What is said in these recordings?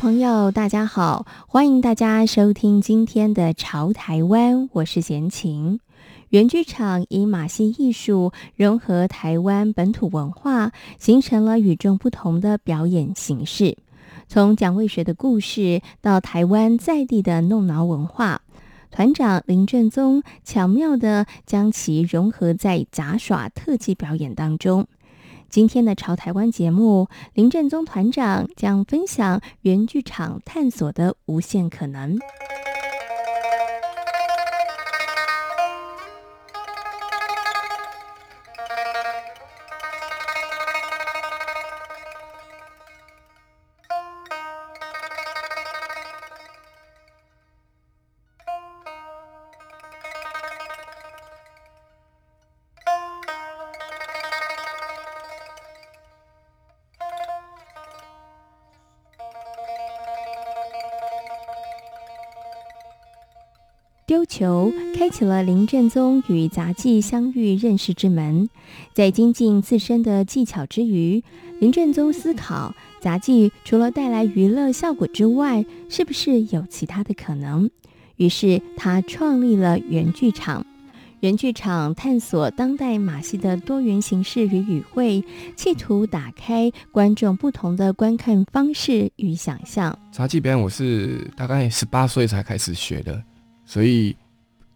朋友，大家好，欢迎大家收听今天的《潮台湾》，我是闲情。原剧场以马戏艺术融合台湾本土文化，形成了与众不同的表演形式。从蒋渭水的故事到台湾在地的弄挠文化，团长林正宗巧妙地将其融合在杂耍特技表演当中。今天的《潮台湾》节目，林振宗团长将分享原剧场探索的无限可能。丢球开启了林振宗与杂技相遇认识之门，在精进自身的技巧之余，林振宗思考杂技除了带来娱乐效果之外，是不是有其他的可能？于是他创立了圆剧场。圆剧场探索当代马戏的多元形式与语汇，企图打开观众不同的观看方式与想象。杂技表演我是大概十八岁才开始学的。所以，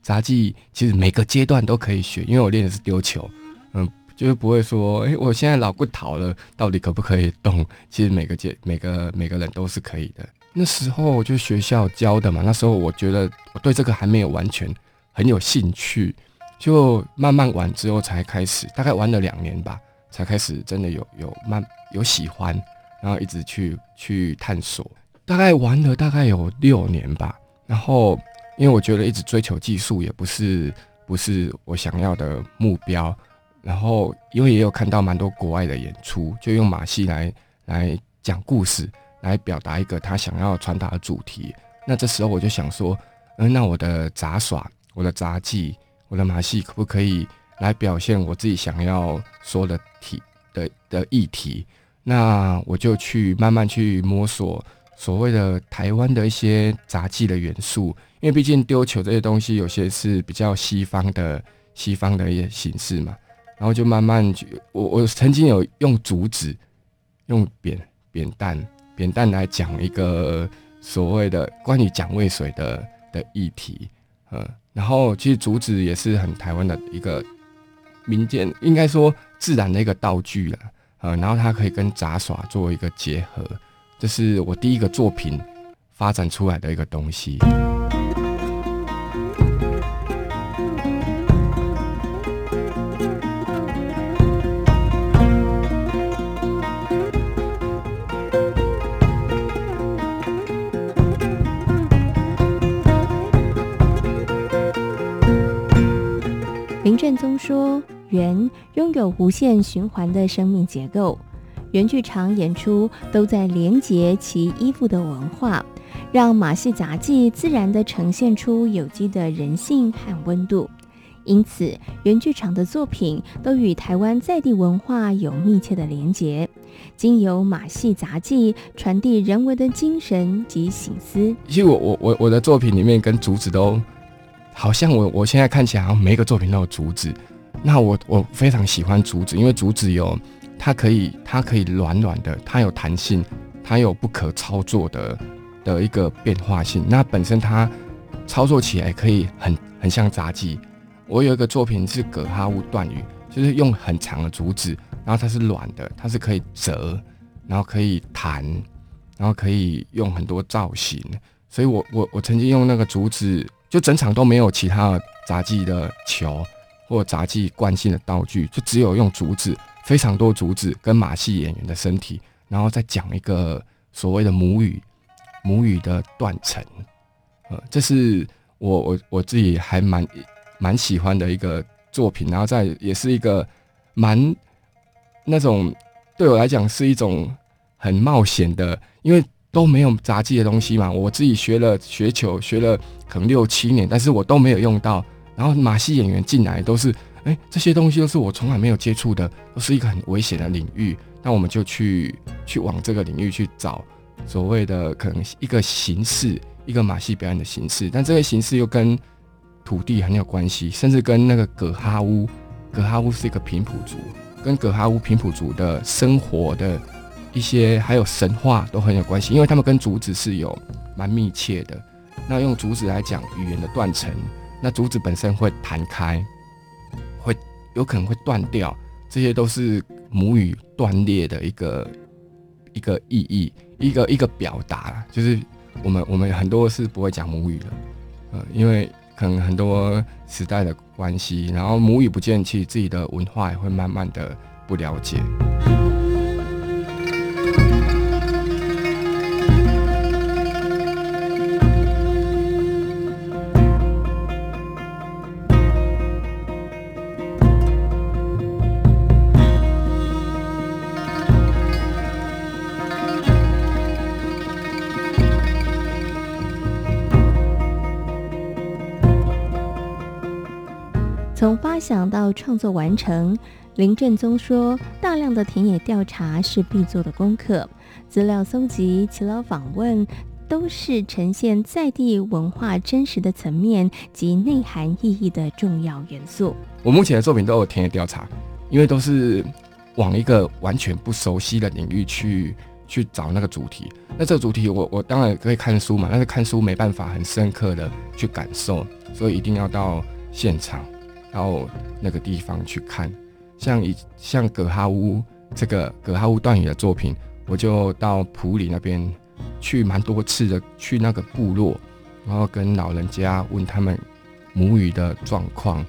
杂技其实每个阶段都可以学，因为我练的是丢球，嗯，就是不会说，哎、我现在老骨头了，到底可不可以动？其实每个阶、每个每个人都是可以的。那时候就学校教的嘛，那时候我觉得我对这个还没有完全很有兴趣，就慢慢玩之后才开始，大概玩了两年吧，才开始真的有有慢有喜欢，然后一直去去探索，大概玩了大概有六年吧，然后。因为我觉得一直追求技术也不是不是我想要的目标，然后因为也有看到蛮多国外的演出，就用马戏来来讲故事，来表达一个他想要传达的主题。那这时候我就想说，嗯，那我的杂耍、我的杂技、我的马戏可不可以来表现我自己想要说的题的的议题？那我就去慢慢去摸索。所谓的台湾的一些杂技的元素，因为毕竟丢球这些东西有些是比较西方的西方的一些形式嘛，然后就慢慢去，我我曾经有用竹子、用扁扁担、扁担来讲一个所谓的关于蒋渭水的的议题，嗯，然后其实竹子也是很台湾的一个民间，应该说自然的一个道具了，嗯，然后它可以跟杂耍做一个结合。这是我第一个作品发展出来的一个东西。说：“圆拥有无限循环的生命结构。”圆剧场演出都在连接其依附的文化，让马戏杂技自然地呈现出有机的人性和温度。因此，圆剧场的作品都与台湾在地文化有密切的连结，经由马戏杂技传递人文的精神及醒思。其实我我我我的作品里面跟竹子都好像我我现在看起来好像每一个作品都有竹子。那我我非常喜欢竹子，因为竹子有。它可以，它可以软软的，它有弹性，它有不可操作的的一个变化性。那本身它操作起来可以很很像杂技。我有一个作品是葛哈乌断羽，就是用很长的竹子，然后它是软的，它是可以折，然后可以弹，然后可以用很多造型。所以我我我曾经用那个竹子，就整场都没有其他杂技的球或杂技惯性的道具，就只有用竹子。非常多竹子跟马戏演员的身体，然后再讲一个所谓的母语，母语的断层，呃，这是我我我自己还蛮蛮喜欢的一个作品，然后再也是一个蛮那种对我来讲是一种很冒险的，因为都没有杂技的东西嘛。我自己学了学球，学了可能六七年，但是我都没有用到。然后马戏演员进来都是，哎，这些东西都是我从来没有接触的，都是一个很危险的领域。那我们就去去往这个领域去找所谓的可能一个形式，一个马戏表演的形式。但这个形式又跟土地很有关系，甚至跟那个葛哈乌，葛哈乌是一个平埔族，跟葛哈乌平埔族的生活的一些还有神话都很有关系，因为他们跟竹子是有蛮密切的。那用竹子来讲语言的断层。那竹子本身会弹开，会有可能会断掉，这些都是母语断裂的一个一个意义，一个一个表达，就是我们我们很多是不会讲母语的，呃，因为可能很多时代的关系，然后母语不见，其实自己的文化也会慢慢的不了解。从发想到创作完成，林振宗说，大量的田野调查是必做的功课，资料搜集、耆老访问，都是呈现在地文化真实的层面及内涵意义的重要元素。我目前的作品都有田野调查，因为都是往一个完全不熟悉的领域去去找那个主题。那这个主题，我我当然可以看书嘛，但是看书没办法很深刻的去感受，所以一定要到现场。到那个地方去看，像以像葛哈乌这个葛哈乌段语的作品，我就到普里那边去蛮多次的，去那个部落，然后跟老人家问他们母语的状况，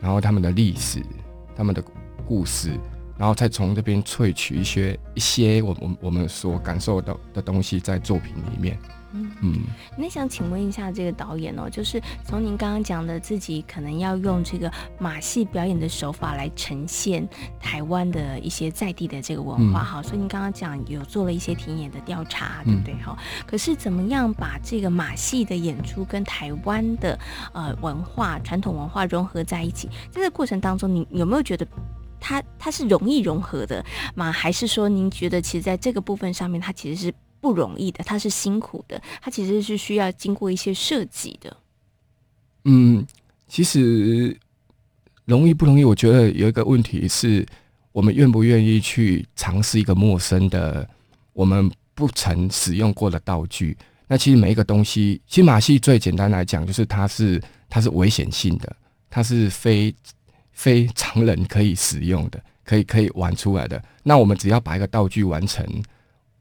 然后他们的历史、他们的故事，然后再从这边萃取一些一些我们我们所感受到的东西在作品里面。嗯嗯，那想请问一下这个导演哦，就是从您刚刚讲的自己可能要用这个马戏表演的手法来呈现台湾的一些在地的这个文化哈，嗯、所以您刚刚讲有做了一些田野的调查，对不对哈？嗯、可是怎么样把这个马戏的演出跟台湾的呃文化传统文化融合在一起？在这个过程当中，你有没有觉得它它是容易融合的吗？还是说您觉得其实在这个部分上面，它其实是？不容易的，它是辛苦的，它其实是需要经过一些设计的。嗯，其实容易不容易？我觉得有一个问题是，我们愿不愿意去尝试一个陌生的、我们不曾使用过的道具？那其实每一个东西，其实马戏最简单来讲，就是它是它是危险性的，它是非非常人可以使用的，可以可以玩出来的。那我们只要把一个道具完成。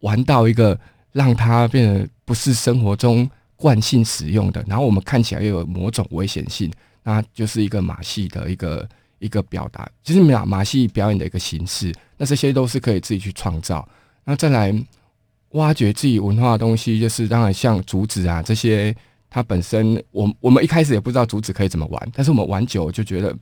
玩到一个让它变得不是生活中惯性使用的，然后我们看起来又有某种危险性，那就是一个马戏的一个一个表达，就是马马戏表演的一个形式。那这些都是可以自己去创造。那再来挖掘自己文化的东西，就是当然像竹子啊这些，它本身我我们一开始也不知道竹子可以怎么玩，但是我们玩久就觉得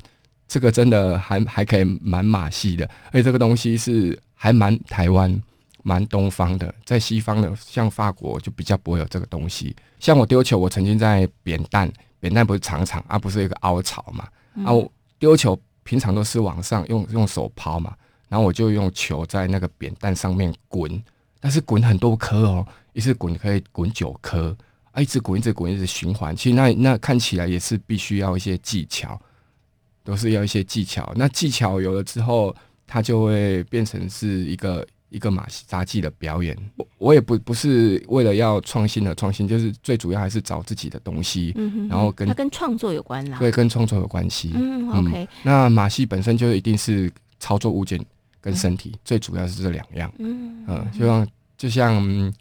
这个真的还还可以蛮马戏的，而且这个东西是还蛮台湾。蛮东方的，在西方的，像法国就比较不会有这个东西。像我丢球，我曾经在扁担，扁担不是长长，而、啊、不是一个凹槽嘛。然后丢球平常都是往上用用手抛嘛，然后我就用球在那个扁担上面滚，但是滚很多颗哦，一次滚可以滚九颗啊，一直滚一直滚一直循环。其实那那看起来也是必须要一些技巧，都是要一些技巧。那技巧有了之后，它就会变成是一个。一个马戏杂技的表演，我我也不不是为了要创新的创新，就是最主要还是找自己的东西，嗯、哼哼然后跟它跟创作有关啦，对，跟创作有关系。嗯，OK 嗯。那马戏本身就一定是操作物件跟身体，嗯、最主要是这两样。嗯，嗯，就像就像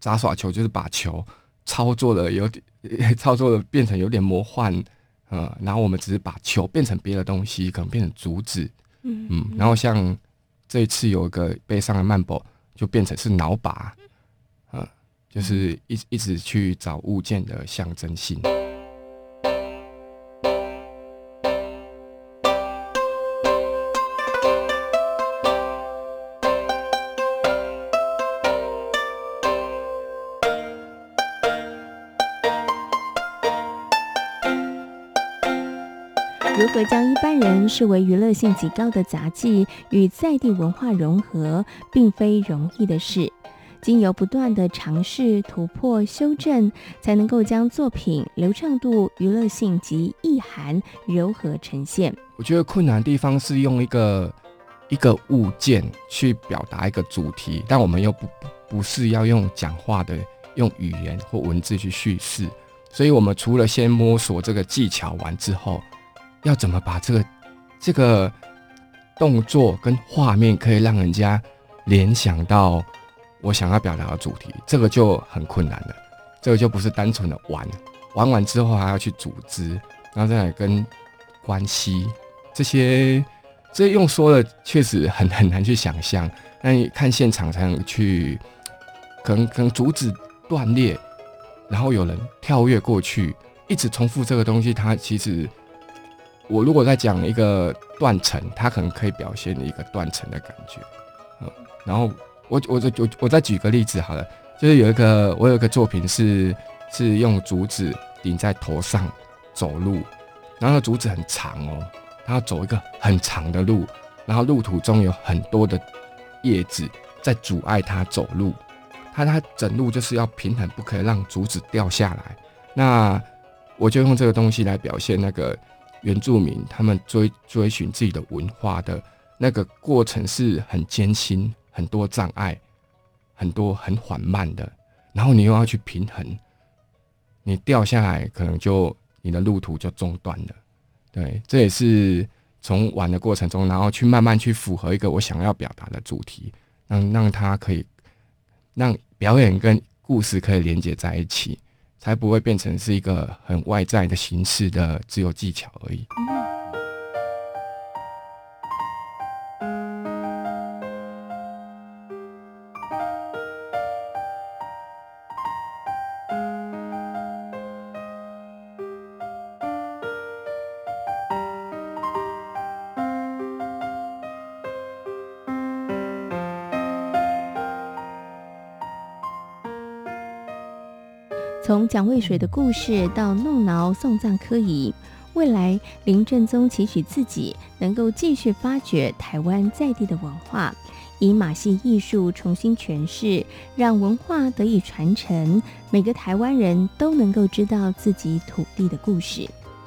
杂耍球，就是把球操作的有点 操作的变成有点魔幻，嗯，然后我们只是把球变成别的东西，可能变成竹子，嗯嗯，然后像。这一次有一个背上的曼波，就变成是脑把，嗯，就是一一直去找物件的象征性。如何将一般人视为娱乐性极高的杂技与在地文化融合，并非容易的事。经由不断的尝试、突破、修正，才能够将作品流畅度、娱乐性及意涵柔和呈现。我觉得困难的地方是用一个一个物件去表达一个主题，但我们又不不是要用讲话的，用语言或文字去叙事。所以，我们除了先摸索这个技巧完之后，要怎么把这个这个动作跟画面可以让人家联想到。我想要表达的主题，这个就很困难了。这个就不是单纯的玩，玩完之后还要去组织，然后再来跟关系这些，这用说的确实很很难去想象。那你看现场才能去，可能可能竹子断裂，然后有人跳跃过去，一直重复这个东西。它其实，我如果在讲一个断层，它可能可以表现一个断层的感觉。嗯，然后。我我我我我再举个例子好了，就是有一个我有一个作品是是用竹子顶在头上走路，然后竹子很长哦，他要走一个很长的路，然后路途中有很多的叶子在阻碍他走路，他他整路就是要平衡，不可以让竹子掉下来。那我就用这个东西来表现那个原住民他们追追寻自己的文化的那个过程是很艰辛。很多障碍，很多很缓慢的，然后你又要去平衡，你掉下来可能就你的路途就中断了。对，这也是从玩的过程中，然后去慢慢去符合一个我想要表达的主题，让让它可以让表演跟故事可以连接在一起，才不会变成是一个很外在的形式的自由技巧而已。从蒋渭水的故事到弄挠送葬科仪，未来林正宗期许自己能够继续发掘台湾在地的文化，以马戏艺术重新诠释，让文化得以传承，每个台湾人都能够知道自己土地的故事。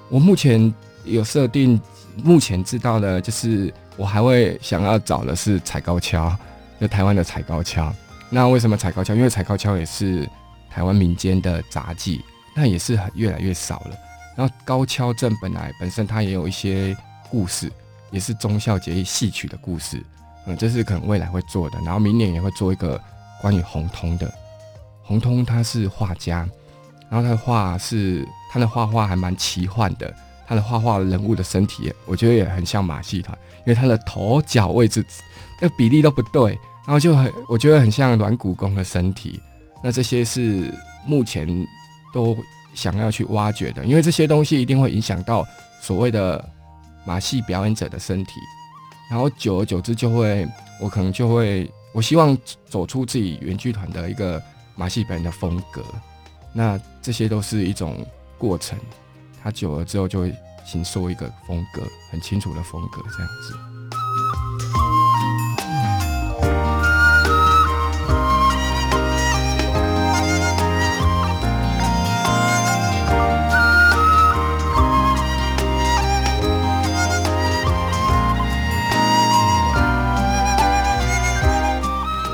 我目前有设定，目前知道的就是我还会想要找的是踩高跷，就台湾的踩高跷。那为什么踩高跷？因为踩高跷也是。台湾民间的杂技，那也是很越来越少了。然后高跷镇本来本身它也有一些故事，也是忠孝节义戏曲的故事，嗯，这是可能未来会做的。然后明年也会做一个关于洪通的。洪通他是画家，然后他的画是他的画画还蛮奇幻的，他的画画人物的身体，我觉得也很像马戏团，因为他的头脚位置那比例都不对，然后就很我觉得很像软骨功的身体。那这些是目前都想要去挖掘的，因为这些东西一定会影响到所谓的马戏表演者的身体，然后久而久之就会，我可能就会，我希望走出自己原剧团的一个马戏表演的风格。那这些都是一种过程，它久了之后就会形塑一个风格，很清楚的风格这样子。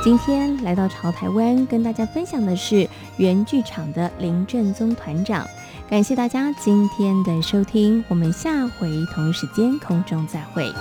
今天来到潮台湾，跟大家分享的是原剧场的林正宗团长。感谢大家今天的收听，我们下回同一时间空中再会。